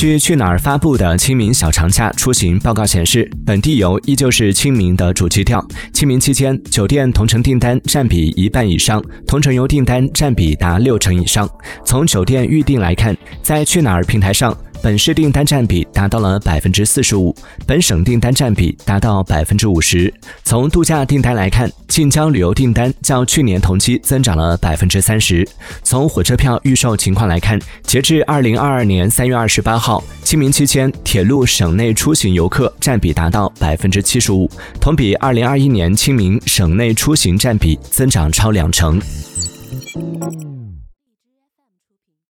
据去哪儿发布的清明小长假出行报告显示，本地游依旧是清明的主基调。清明期间，酒店同城订单占比一半以上，同城游订单占比达六成以上。从酒店预订来看，在去哪儿平台上。本市订单占比达到了百分之四十五，本省订单占比达到百分之五十。从度假订单来看，近郊旅游订单较去年同期增长了百分之三十。从火车票预售情况来看，截至二零二二年三月二十八号，清明期间铁路省内出行游客占比达到百分之七十五，同比二零二一年清明省内出行占比增长超两成。